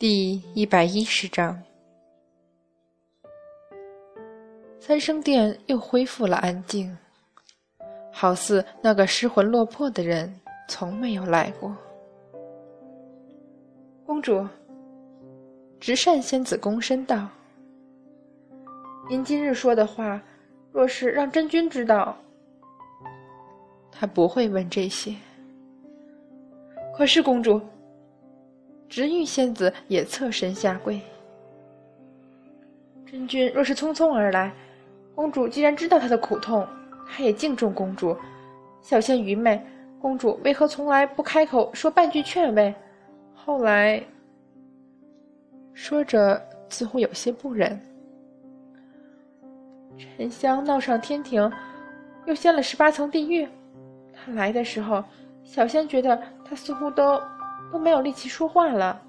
第一百一十章，三生殿又恢复了安静，好似那个失魂落魄的人从没有来过。公主，直善仙子躬身道：“您今日说的话，若是让真君知道，他不会问这些。可是公主。”直玉仙子也侧身下跪。真君若是匆匆而来，公主既然知道他的苦痛，她也敬重公主。小仙愚昧，公主为何从来不开口说半句劝慰？后来，说着似乎有些不忍。沉香闹上天庭，又掀了十八层地狱。他来的时候，小仙觉得他似乎都……都没有力气说话了。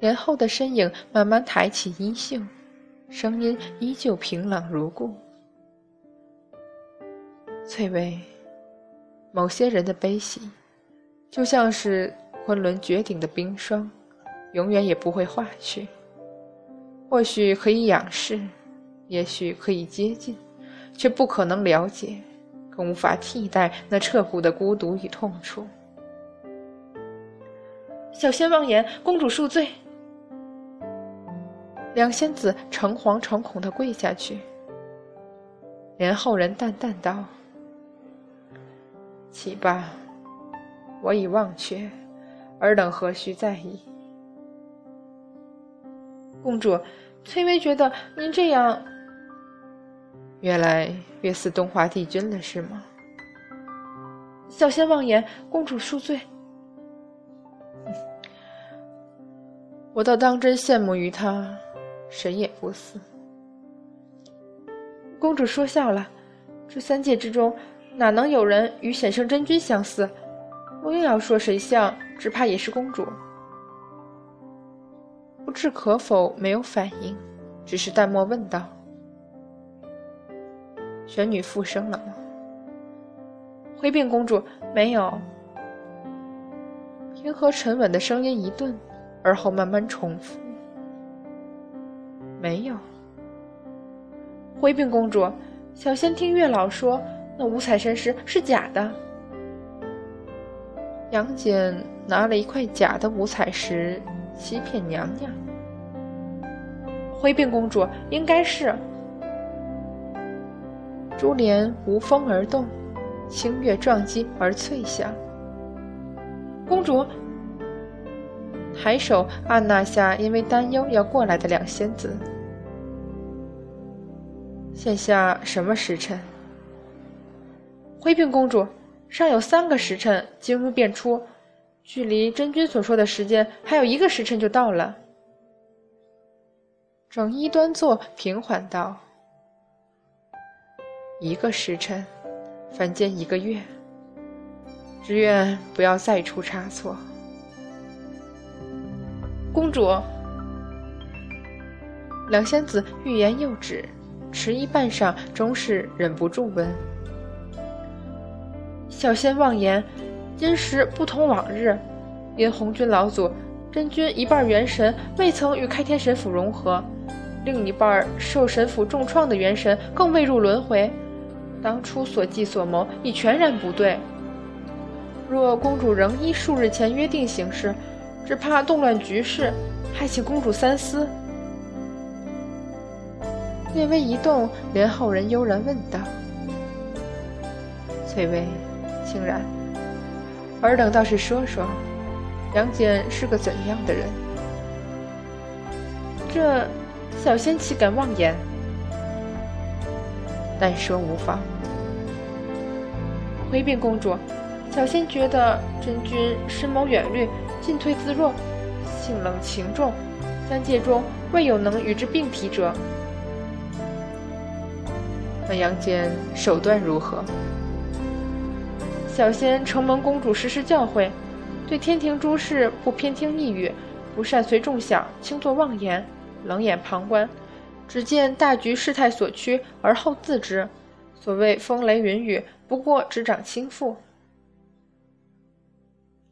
莲后的身影慢慢抬起衣袖，声音依旧平朗如故。翠微，某些人的悲喜，就像是昆仑绝顶的冰霜，永远也不会化去。或许可以仰视，也许可以接近，却不可能了解，更无法替代那彻骨的孤独与痛楚。小仙妄言，公主恕罪。两仙子诚惶诚恐的跪下去。莲后人淡淡道：“起吧，我已忘却，尔等何须在意？”公主，翠微觉得您这样，越来越似东华帝君了，是吗？小仙妄言，公主恕罪。我倒当真羡慕于他，谁也不似。公主说笑了，这三界之中，哪能有人与显圣真君相似？我又要说谁像，只怕也是公主。不置可否，没有反应，只是淡漠问道：“玄女复生了吗？”回禀公主，没有。平和沉稳的声音一顿。而后慢慢重复，没有。回禀公主，小仙听月老说，那五彩神石是假的。杨戬拿了一块假的五彩石，欺骗娘娘。回禀公主，应该是。珠帘无风而动，清月撞击而脆响。公主。抬手按那下因为担忧要过来的两仙子。现下什么时辰？回禀公主，尚有三个时辰，金屋便出，距离真君所说的时间还有一个时辰就到了。整衣端坐，平缓道：“一个时辰，凡间一个月。只愿不要再出差错。”公主，两仙子欲言又止，迟疑半晌，终是忍不住问：“小仙妄言，今时不同往日，因红军老祖真君一半元神未曾与开天神府融合，另一半受神府重创的元神更未入轮回，当初所计所谋已全然不对。若公主仍依数日前约定行事。”只怕动乱局势，还请公主三思。略微一动，莲后人悠然问道：“翠微，清然，尔等倒是说说，杨戬是个怎样的人？”这小仙岂敢妄言？但说无妨。回禀公主，小仙觉得真君深谋远虑。进退自若，性冷情重，三界中未有能与之并提者。那杨戬手段如何？小仙承蒙公主时时教诲，对天庭诸事不偏听一语，不善随众想，轻作妄言，冷眼旁观，只见大局事态所趋，而后自知。所谓风雷云雨，不过只掌轻负。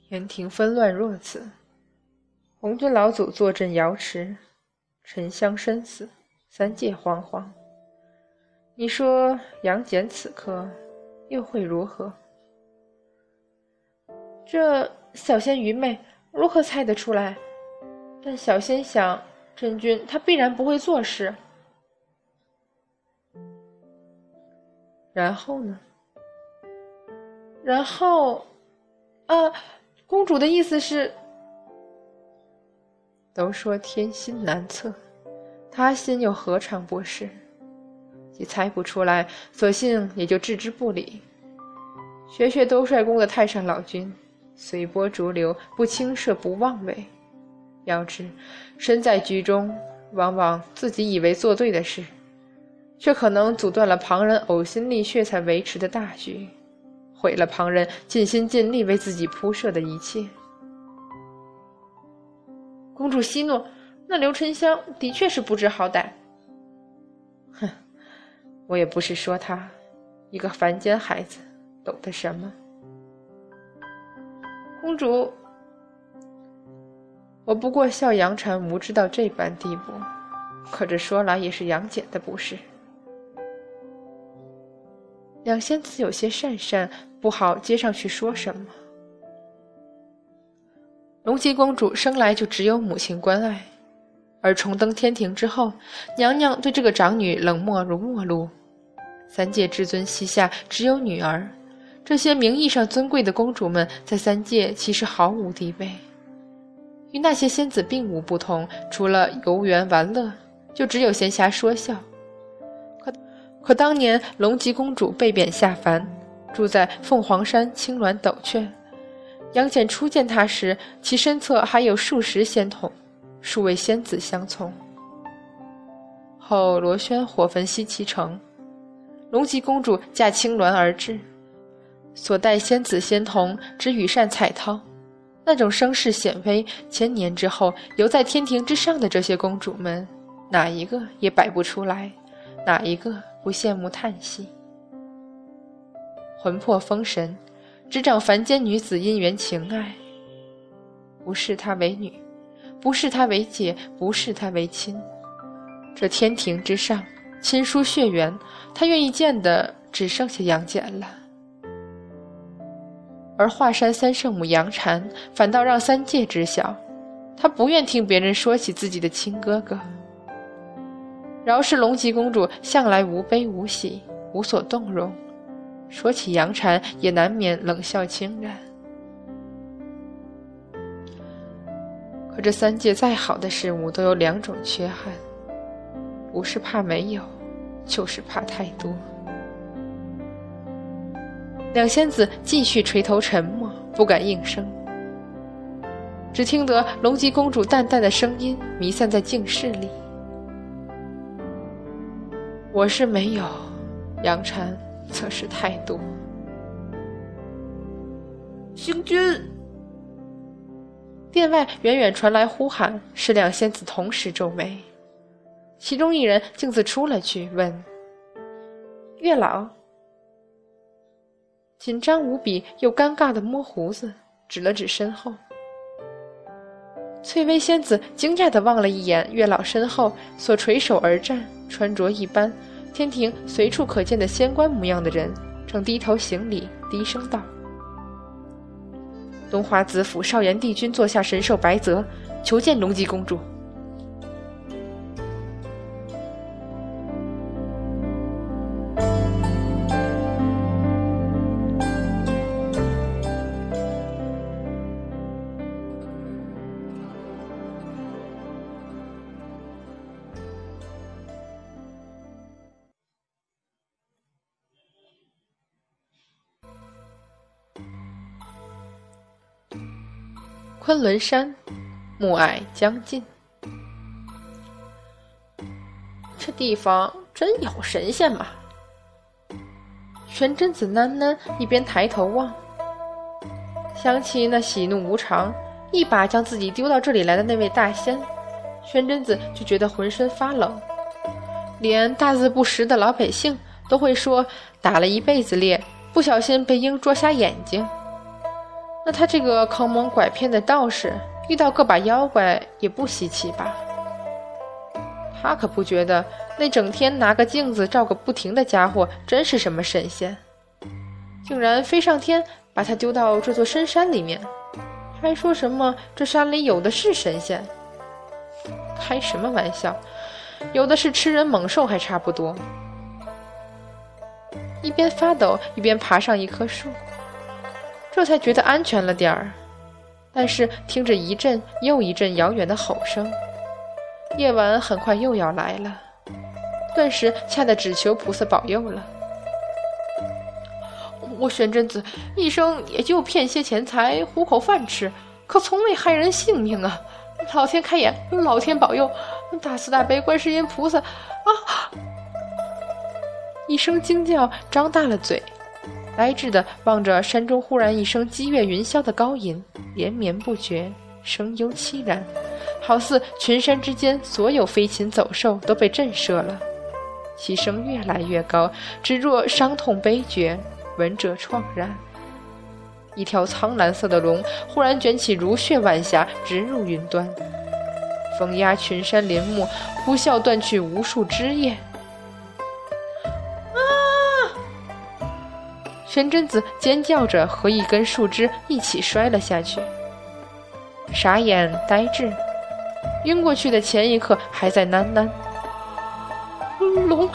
天庭纷乱若此，红军老祖坐镇瑶池，沉香深死，三界惶惶。你说杨戬此刻又会如何？这小仙愚昧，如何猜得出来？但小仙想，真君他必然不会做事。然后呢？然后，啊，公主的意思是，都说天心难测，他心又何尝不是？既猜不出来，索性也就置之不理。学学兜率宫的太上老君，随波逐流，不轻射，不妄为。要知身在局中，往往自己以为做对的事，却可能阻断了旁人呕心沥血才维持的大局。毁了旁人尽心尽力为自己铺设的一切。公主息怒，那刘沉香的确是不知好歹。哼，我也不是说他，一个凡间孩子，懂得什么。公主，我不过笑杨禅无知到这般地步，可这说来也是杨戬的不是。两仙子有些讪讪，不好接上去说什么。龙吉公主生来就只有母亲关爱，而重登天庭之后，娘娘对这个长女冷漠如陌路。三界至尊膝下只有女儿，这些名义上尊贵的公主们，在三界其实毫无地位，与那些仙子并无不同，除了游园玩乐，就只有闲暇说笑。可当年龙吉公主被贬下凡，住在凤凰山青鸾斗雀。杨戬初见她时，其身侧还有数十仙童，数位仙子相从。后罗轩火焚西岐城，龙吉公主驾青鸾而至，所带仙子仙童只羽扇彩绦，那种声势显威，千年之后犹在天庭之上的这些公主们，哪一个也摆不出来，哪一个？不羡慕叹息，魂魄封神，执掌凡间女子姻缘情爱。不视她为女，不视她为姐，不视她为亲。这天庭之上，亲疏血缘，他愿意见的只剩下杨戬了。而华山三圣母杨婵，反倒让三界知晓，她不愿听别人说起自己的亲哥哥。饶是龙吉公主向来无悲无喜，无所动容，说起杨婵也难免冷笑轻然。可这三界再好的事物都有两种缺憾，不是怕没有，就是怕太多。两仙子继续垂头沉默，不敢应声，只听得龙吉公主淡淡的声音弥散在静室里。我是没有，杨禅则是太多。星君，殿外远远传来呼喊，是两仙子同时皱眉，其中一人径自出了去，问：“月老。”紧张无比又尴尬的摸胡子，指了指身后。翠微仙子惊讶的望了一眼月老身后所垂手而站。穿着一般，天庭随处可见的仙官模样的人，正低头行礼，低声道：“东华子府少炎帝君座下神兽白泽，求见龙吉公主。”昆仑山，暮霭将尽。这地方真有神仙吗？玄真子喃喃，一边抬头望，想起那喜怒无常，一把将自己丢到这里来的那位大仙，玄真子就觉得浑身发冷。连大字不识的老百姓都会说，打了一辈子猎，不小心被鹰啄瞎眼睛。那他这个坑蒙拐骗的道士遇到个把妖怪也不稀奇吧？他可不觉得那整天拿个镜子照个不停的家伙真是什么神仙，竟然飞上天把他丢到这座深山里面，还说什么这山里有的是神仙。开什么玩笑，有的是吃人猛兽还差不多。一边发抖一边爬上一棵树，这才觉得安全了点儿。但是听着一阵又一阵遥远的吼声，夜晚很快又要来了，顿时吓得只求菩萨保佑了。我玄真子一生也就骗些钱财糊口饭吃，可从未害人性命啊！老天开眼，老天保佑，大慈大悲观世音菩萨啊！一声惊叫，张大了嘴，呆滞的望着山中忽然一声激越云霄的高吟，连绵不绝，声幽凄然，好似群山之间所有飞禽走兽都被震慑了，其声越来越高，只若伤痛悲绝，闻者怆然。一条苍蓝色的龙忽然卷起如血晚霞，直入云端，风压群山林木，呼啸断去无数枝叶。玄真子尖叫着，和一根树枝一起摔了下去，傻眼呆滞。晕过去的前一刻还在喃喃：“龙，